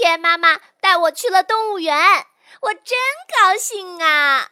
天妈妈带我去了动物园我真高兴啊！